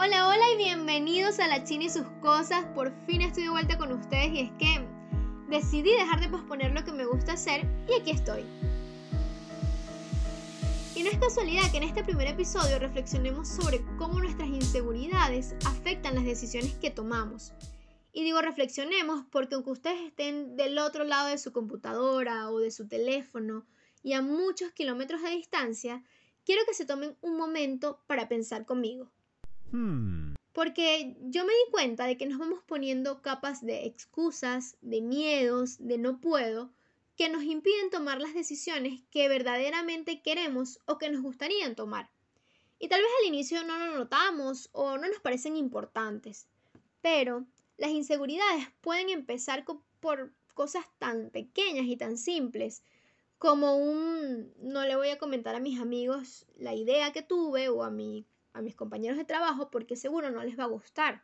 Hola, hola y bienvenidos a La China y sus cosas. Por fin estoy de vuelta con ustedes y es que decidí dejar de posponer lo que me gusta hacer y aquí estoy. Y no es casualidad que en este primer episodio reflexionemos sobre cómo nuestras inseguridades afectan las decisiones que tomamos. Y digo reflexionemos porque aunque ustedes estén del otro lado de su computadora o de su teléfono y a muchos kilómetros de distancia, quiero que se tomen un momento para pensar conmigo. Hmm. Porque yo me di cuenta de que nos vamos poniendo capas de excusas, de miedos, de no puedo, que nos impiden tomar las decisiones que verdaderamente queremos o que nos gustarían tomar. Y tal vez al inicio no lo notamos o no nos parecen importantes, pero las inseguridades pueden empezar por cosas tan pequeñas y tan simples como un no le voy a comentar a mis amigos la idea que tuve o a mi a mis compañeros de trabajo porque seguro no les va a gustar.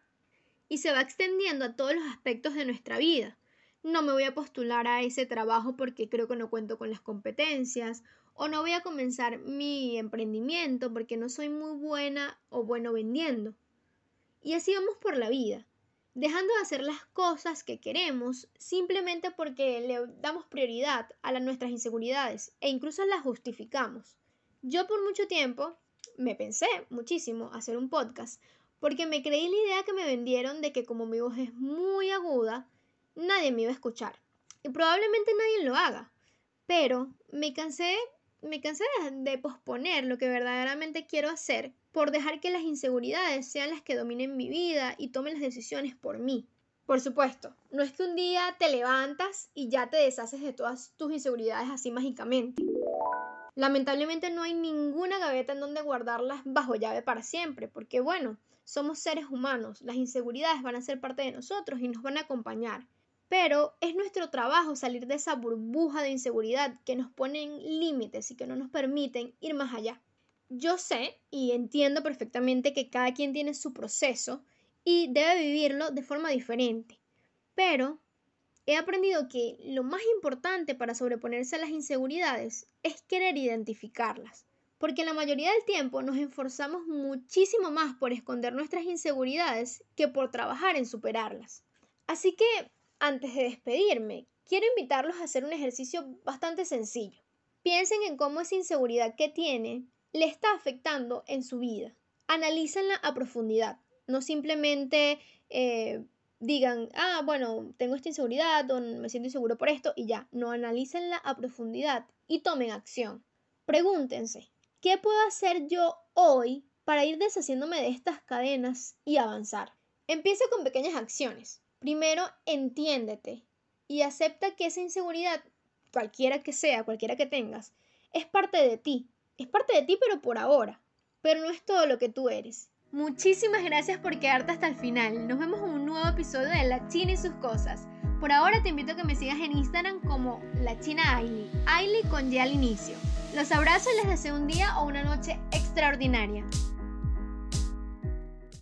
Y se va extendiendo a todos los aspectos de nuestra vida. No me voy a postular a ese trabajo porque creo que no cuento con las competencias, o no voy a comenzar mi emprendimiento porque no soy muy buena o bueno vendiendo. Y así vamos por la vida, dejando de hacer las cosas que queremos simplemente porque le damos prioridad a nuestras inseguridades e incluso las justificamos. Yo por mucho tiempo me pensé muchísimo hacer un podcast, porque me creí la idea que me vendieron de que como mi voz es muy aguda, nadie me iba a escuchar. Y probablemente nadie lo haga. Pero me cansé, me cansé de, posponer lo que verdaderamente quiero hacer por dejar que las inseguridades sean las que dominen mi vida y tomen las decisiones por mí. Por supuesto, no es que un día te levantas y ya te deshaces de todas tus inseguridades así mágicamente. Lamentablemente no hay ninguna gaveta en donde guardarlas bajo llave para siempre, porque bueno, somos seres humanos, las inseguridades van a ser parte de nosotros y nos van a acompañar. Pero es nuestro trabajo salir de esa burbuja de inseguridad que nos ponen límites y que no nos permiten ir más allá. Yo sé y entiendo perfectamente que cada quien tiene su proceso y debe vivirlo de forma diferente. Pero He aprendido que lo más importante para sobreponerse a las inseguridades es querer identificarlas, porque la mayoría del tiempo nos esforzamos muchísimo más por esconder nuestras inseguridades que por trabajar en superarlas. Así que, antes de despedirme, quiero invitarlos a hacer un ejercicio bastante sencillo. Piensen en cómo esa inseguridad que tienen le está afectando en su vida. Analícenla a profundidad, no simplemente eh, digan, ah, bueno, tengo esta inseguridad o me siento inseguro por esto y ya, no analícenla a profundidad y tomen acción. Pregúntense, ¿qué puedo hacer yo hoy para ir deshaciéndome de estas cadenas y avanzar? Empieza con pequeñas acciones. Primero, entiéndete y acepta que esa inseguridad, cualquiera que sea, cualquiera que tengas, es parte de ti. Es parte de ti, pero por ahora. Pero no es todo lo que tú eres. Muchísimas gracias por quedarte hasta el final. Nos vemos en un nuevo episodio de La China y sus cosas. Por ahora te invito a que me sigas en Instagram como La China Ailey, Ailey con Y al inicio. Los abrazo y les deseo un día o una noche extraordinaria.